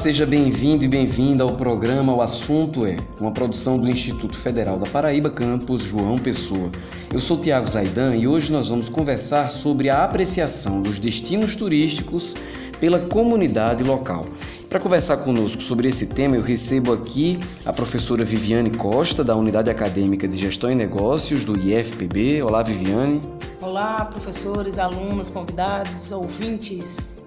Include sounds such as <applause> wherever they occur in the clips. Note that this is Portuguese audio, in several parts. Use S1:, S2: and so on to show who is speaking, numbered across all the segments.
S1: Seja bem-vindo e bem-vinda ao programa O Assunto é, uma produção do Instituto Federal da Paraíba, campus João Pessoa. Eu sou Tiago Zaidan e hoje nós vamos conversar sobre a apreciação dos destinos turísticos pela comunidade local. Para conversar conosco sobre esse tema, eu recebo aqui a professora Viviane Costa, da Unidade Acadêmica de Gestão e Negócios do IFPB. Olá, Viviane.
S2: Olá, professores, alunos, convidados, ouvintes.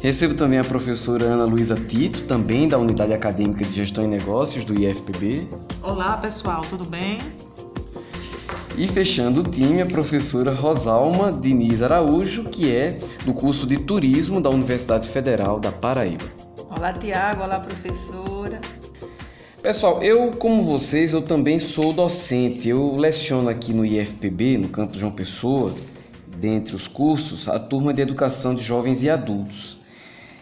S1: Recebo também a professora Ana Luísa Tito, também da Unidade Acadêmica de Gestão e Negócios do IFPB.
S3: Olá, pessoal, tudo bem?
S1: E fechando o time, a professora Rosalma Diniz Araújo, que é do curso de Turismo da Universidade Federal da Paraíba.
S4: Olá, Tiago. Olá, professora.
S1: Pessoal, eu, como vocês, eu também sou docente. Eu leciono aqui no IFPB, no campus João Pessoa, dentre os cursos, a turma de Educação de Jovens e Adultos.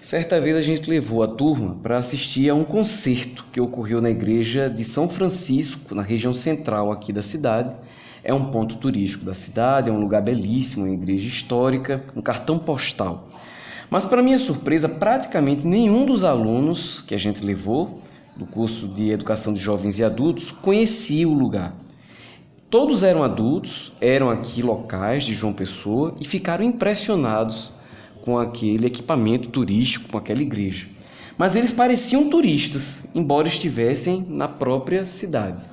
S1: Certa vez a gente levou a turma para assistir a um concerto que ocorreu na igreja de São Francisco, na região central aqui da cidade. É um ponto turístico da cidade, é um lugar belíssimo, uma igreja histórica, um cartão postal. Mas, para minha surpresa, praticamente nenhum dos alunos que a gente levou do curso de Educação de Jovens e Adultos conhecia o lugar. Todos eram adultos, eram aqui locais de João Pessoa e ficaram impressionados com aquele equipamento turístico, com aquela igreja. Mas eles pareciam turistas, embora estivessem na própria cidade.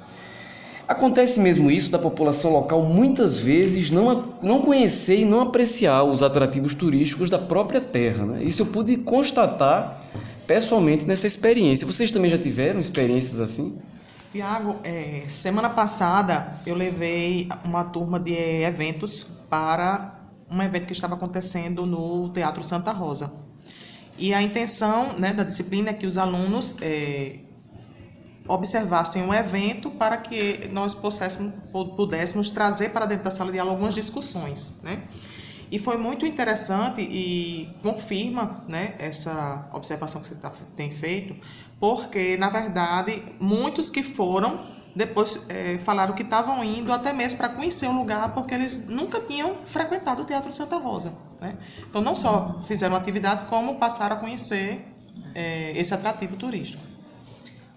S1: Acontece mesmo isso da população local muitas vezes não, não conhecer e não apreciar os atrativos turísticos da própria terra. Né? Isso eu pude constatar pessoalmente nessa experiência. Vocês também já tiveram experiências assim?
S3: Tiago, é, semana passada eu levei uma turma de eventos para um evento que estava acontecendo no Teatro Santa Rosa. E a intenção né, da disciplina é que os alunos é, observassem um evento para que nós pudéssemos trazer para dentro da sala de aula algumas discussões. Né? E foi muito interessante e confirma né, essa observação que você tá, tem feito, porque, na verdade, muitos que foram depois é, falaram que estavam indo até mesmo para conhecer o lugar, porque eles nunca tinham frequentado o Teatro Santa Rosa. Né? Então, não só fizeram atividade, como passaram a conhecer é, esse atrativo turístico.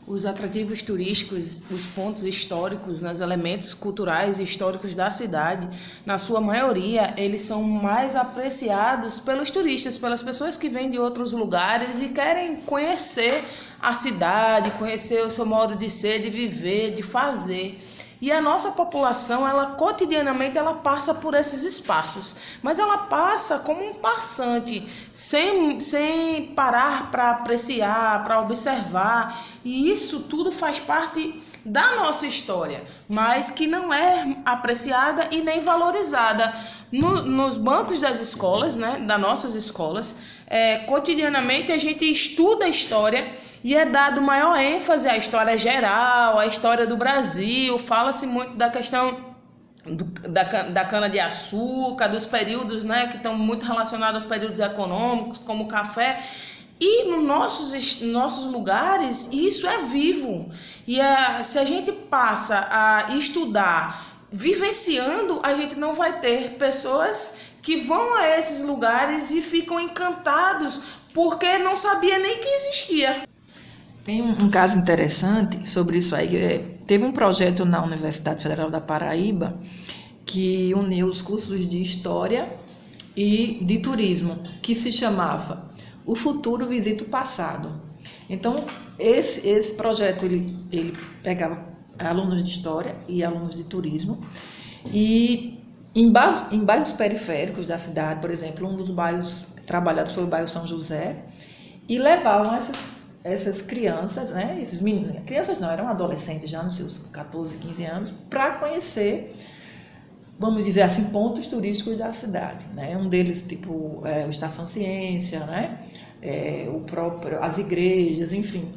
S2: Os atrativos turísticos, os pontos históricos, né, os elementos culturais e históricos da cidade, na sua maioria, eles são mais apreciados pelos turistas, pelas pessoas que vêm de outros lugares e querem conhecer a cidade, conhecer o seu modo de ser, de viver, de fazer. E a nossa população, ela cotidianamente ela passa por esses espaços, mas ela passa como um passante, sem, sem parar para apreciar, para observar. E isso tudo faz parte da nossa história, mas que não é apreciada e nem valorizada. No, nos bancos das escolas, né, das nossas escolas, é, cotidianamente a gente estuda a história e é dado maior ênfase à história geral, à história do Brasil. Fala-se muito da questão do, da, da cana-de-açúcar, dos períodos né, que estão muito relacionados aos períodos econômicos, como o café. E nos nossos, nossos lugares, isso é vivo. E se a gente passa a estudar vivenciando, a gente não vai ter pessoas que vão a esses lugares e ficam encantados porque não sabia nem que existia.
S4: Tem um, um, caso interessante sobre isso aí. É, teve um projeto na Universidade Federal da Paraíba que uniu os cursos de História e de Turismo, que se chamava O Futuro Visita o Passado. Então, esse, esse projeto ele, ele pegava alunos de História e alunos de Turismo e em bairros, em bairros periféricos da cidade, por exemplo, um dos bairros trabalhados foi o bairro São José, e levavam essas essas crianças, né, esses meninos, crianças não, eram adolescentes já nos seus 14, 15 anos, para conhecer, vamos dizer assim, pontos turísticos da cidade, né? Um deles tipo é, o Estação Ciência, né? É, o próprio, as igrejas, enfim.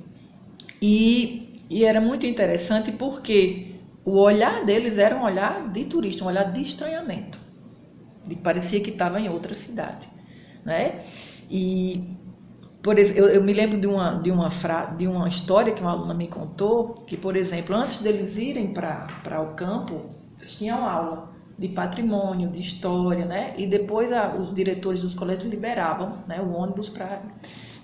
S4: E, e era muito interessante porque o olhar deles era um olhar de turista, um olhar de estranhamento, de parecia que estava em outra cidade, né? E por eu, eu, me lembro de uma, de, uma fra, de uma história que uma aluna me contou, que, por exemplo, antes deles irem para o campo, tinham aula de patrimônio, de história, né? E depois a, os diretores dos colégios liberavam né, o ônibus para...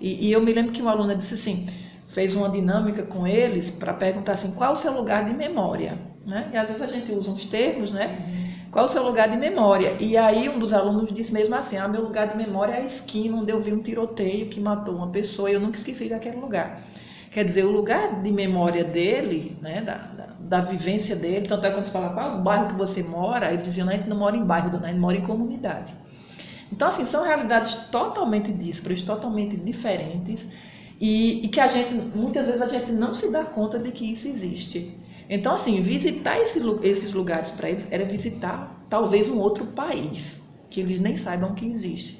S4: E, e eu me lembro que uma aluna disse assim, fez uma dinâmica com eles para perguntar assim, qual o seu lugar de memória? Né? E às vezes a gente usa uns termos, né? Qual o seu lugar de memória? E aí um dos alunos disse mesmo assim, ah, meu lugar de memória é a esquina onde eu vi um tiroteio que matou uma pessoa e eu nunca esqueci daquele lugar. Quer dizer, o lugar de memória dele, né, da, da, da vivência dele, tanto é quando você fala qual é o bairro que você mora, ele dizia, não, a gente não mora em bairro, a gente mora em comunidade. Então, assim, são realidades totalmente díspares, totalmente diferentes, e, e, que a gente, muitas vezes, a gente não se dá conta de que isso existe. Então, assim, visitar esse, esses lugares para eles era visitar talvez um outro país, que eles nem saibam que existe.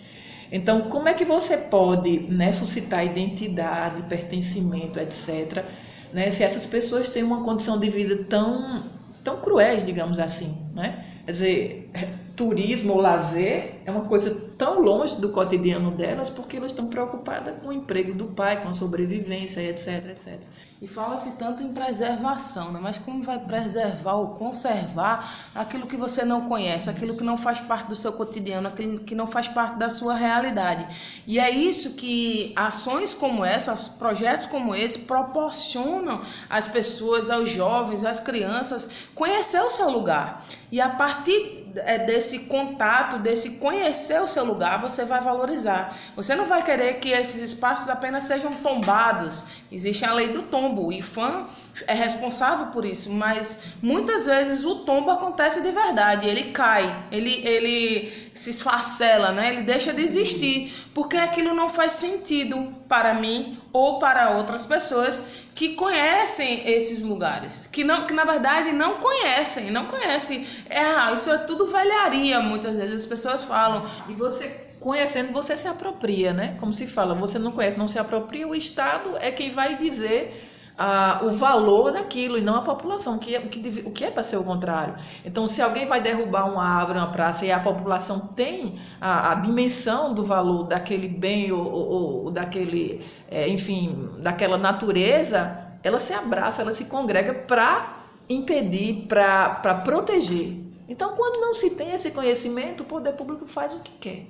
S4: Então, como é que você pode né, suscitar identidade, pertencimento, etc., né, se essas pessoas têm uma condição de vida tão, tão cruéis, digamos assim, né? Quer dizer, turismo ou lazer é uma coisa tão longe do cotidiano delas porque elas estão preocupadas com o emprego do pai, com a sobrevivência, etc, etc.
S2: E fala-se tanto em preservação, né? mas como vai preservar ou conservar aquilo que você não conhece, aquilo que não faz parte do seu cotidiano, aquilo que não faz parte da sua realidade. E é isso que ações como essa, projetos como esse, proporcionam às pessoas, aos jovens, às crianças, conhecer o seu lugar. E a partir é, desse contato, desse conhecer o seu lugar, você vai valorizar. Você não vai querer que esses espaços apenas sejam tombados. Existe a lei do tombo. O IFAM é responsável por isso, mas muitas vezes o tombo acontece de verdade. Ele cai, ele, ele se esfacela, né? ele deixa de existir, porque aquilo não faz sentido para mim ou para outras pessoas que conhecem esses lugares, que não que na verdade não conhecem, não conhecem. É, ah, isso é tudo velharia, muitas vezes as pessoas falam.
S4: E você conhecendo, você se apropria, né? Como se fala, você não conhece, não se apropria, o Estado é quem vai dizer ah, o valor daquilo e não a população, que, é, que, o que é para ser o contrário. Então, se alguém vai derrubar uma árvore, uma praça, e a população tem a, a dimensão do valor daquele bem ou, ou, ou daquele, é, enfim, daquela natureza, ela se abraça, ela se congrega para impedir, para proteger. Então, quando não se tem esse conhecimento, o poder público faz o que quer.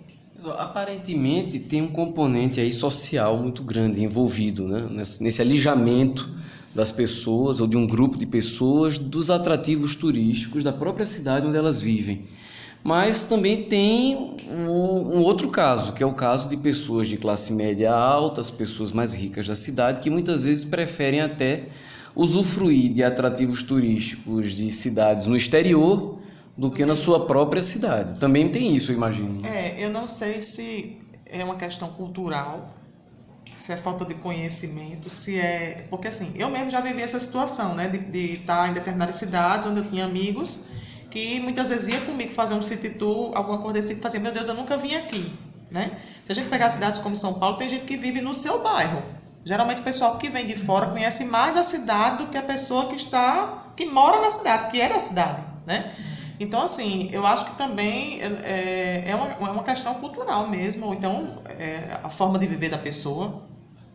S1: Aparentemente tem um componente aí social muito grande envolvido né? nesse, nesse alijamento das pessoas ou de um grupo de pessoas dos atrativos turísticos da própria cidade onde elas vivem. Mas também tem um outro caso, que é o caso de pessoas de classe média alta, as pessoas mais ricas da cidade, que muitas vezes preferem até usufruir de atrativos turísticos de cidades no exterior do que na sua própria cidade. Também tem isso, eu imagino.
S3: É, eu não sei se é uma questão cultural, se é falta de conhecimento, se é. Porque assim, eu mesmo já vivi essa situação, né? De, de estar em determinadas cidades onde eu tinha amigos que muitas vezes ia comigo fazer um city tour, alguma coisa desse, que fazia, meu Deus, eu nunca vim aqui, né? Se a gente pegar cidades como São Paulo, tem gente que vive no seu bairro. Geralmente o pessoal que vem de fora conhece mais a cidade do que a pessoa que está, que mora na cidade, que é da cidade, né? Então, assim, eu acho que também é, é, uma, é uma questão cultural mesmo, ou então é, a forma de viver da pessoa,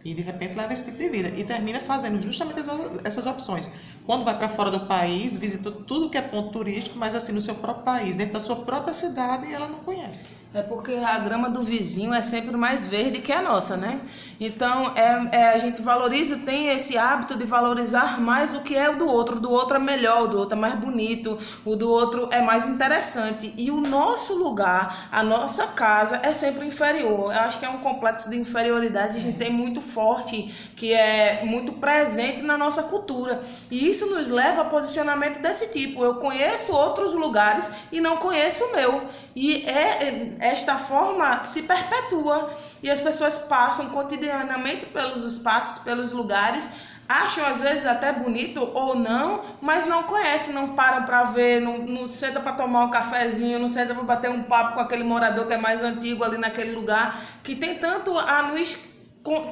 S3: e de repente leva esse tipo de vida. E termina fazendo justamente essas opções. Quando vai para fora do país, visita tudo que é ponto turístico, mas assim, no seu próprio país, dentro da sua própria cidade, ela não conhece.
S2: É porque a grama do vizinho é sempre mais verde que a nossa, né? Então, é, é, a gente valoriza, tem esse hábito de valorizar mais o que é o do outro. O do outro é melhor, o do outro é mais bonito, o do outro é mais interessante. E o nosso lugar, a nossa casa, é sempre inferior. Eu acho que é um complexo de inferioridade que a gente tem muito forte, que é muito presente na nossa cultura. E isso nos leva a posicionamento desse tipo. Eu conheço outros lugares e não conheço o meu. E é, esta forma se perpetua e as pessoas passam cotidianamente pelos espaços, pelos lugares, acham às vezes até bonito ou não, mas não conhecem, não param para ver, não, não para tomar um cafezinho, não senta para bater um papo com aquele morador que é mais antigo ali naquele lugar, que tem tanto a nos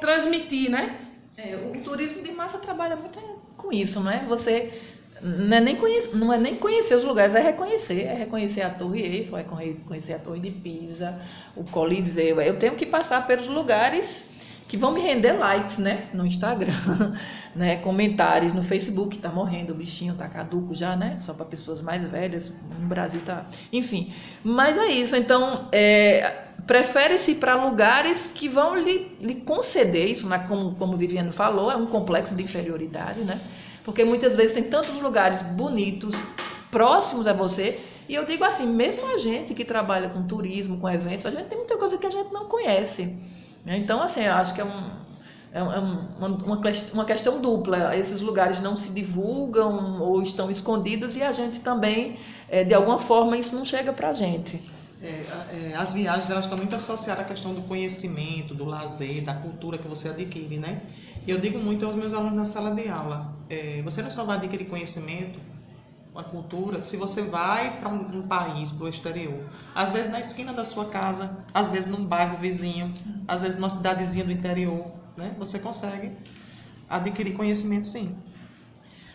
S2: transmitir, né?
S4: É, o turismo de massa trabalha muito com isso, né? Você não é, nem conhecer, não é nem conhecer os lugares, é reconhecer. É reconhecer a Torre Eiffel, é reconhecer a Torre de Pisa, o Coliseu. Eu tenho que passar pelos lugares que vão me render likes, né? No Instagram, <laughs> né? Comentários no Facebook, tá morrendo o bichinho, tá caduco já, né? Só para pessoas mais velhas. No Brasil tá. Enfim. Mas é isso. Então, é, prefere-se ir para lugares que vão lhe, lhe conceder isso, né? como, como Viviane falou, é um complexo de inferioridade, né? Porque muitas vezes tem tantos lugares bonitos, próximos a você. E eu digo assim, mesmo a gente que trabalha com turismo, com eventos, a gente tem muita coisa que a gente não conhece. Né? Então, assim, eu acho que é, um, é, é uma, uma questão dupla. Esses lugares não se divulgam ou estão escondidos e a gente também, é, de alguma forma, isso não chega para a gente.
S3: É, é, as viagens elas estão muito associadas à questão do conhecimento, do lazer, da cultura que você adquire, né? Eu digo muito aos meus alunos na sala de aula, é, você não só vai adquirir conhecimento, uma cultura, se você vai para um, um, país, para o exterior, às vezes na esquina da sua casa, às vezes num bairro vizinho, às vezes numa cidadezinha do interior, né? Você consegue adquirir conhecimento sim.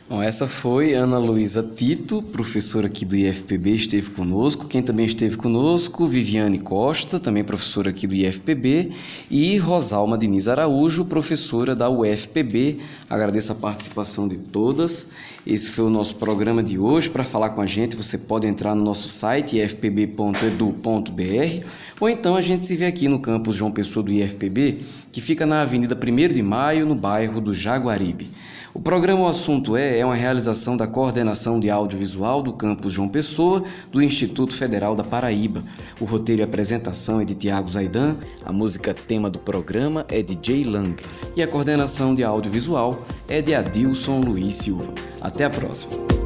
S1: Bom, essa foi Ana Luísa Tito, professora aqui do IFPB, esteve conosco. Quem também esteve conosco, Viviane Costa, também professora aqui do IFPB, e Rosalma Diniz Araújo, professora da UFPB. Agradeço a participação de todas. Esse foi o nosso programa de hoje. Para falar com a gente, você pode entrar no nosso site ifpb.edu.br ou então a gente se vê aqui no campus João Pessoa do IFPB, que fica na Avenida 1 de Maio, no bairro do Jaguaribe. O programa O Assunto É é uma realização da Coordenação de Audiovisual do Campus João Pessoa, do Instituto Federal da Paraíba. O roteiro e apresentação é de Tiago Zaidan, a música tema do programa é de Jay Lang e a coordenação de audiovisual é de Adilson Luiz Silva. Até a próxima!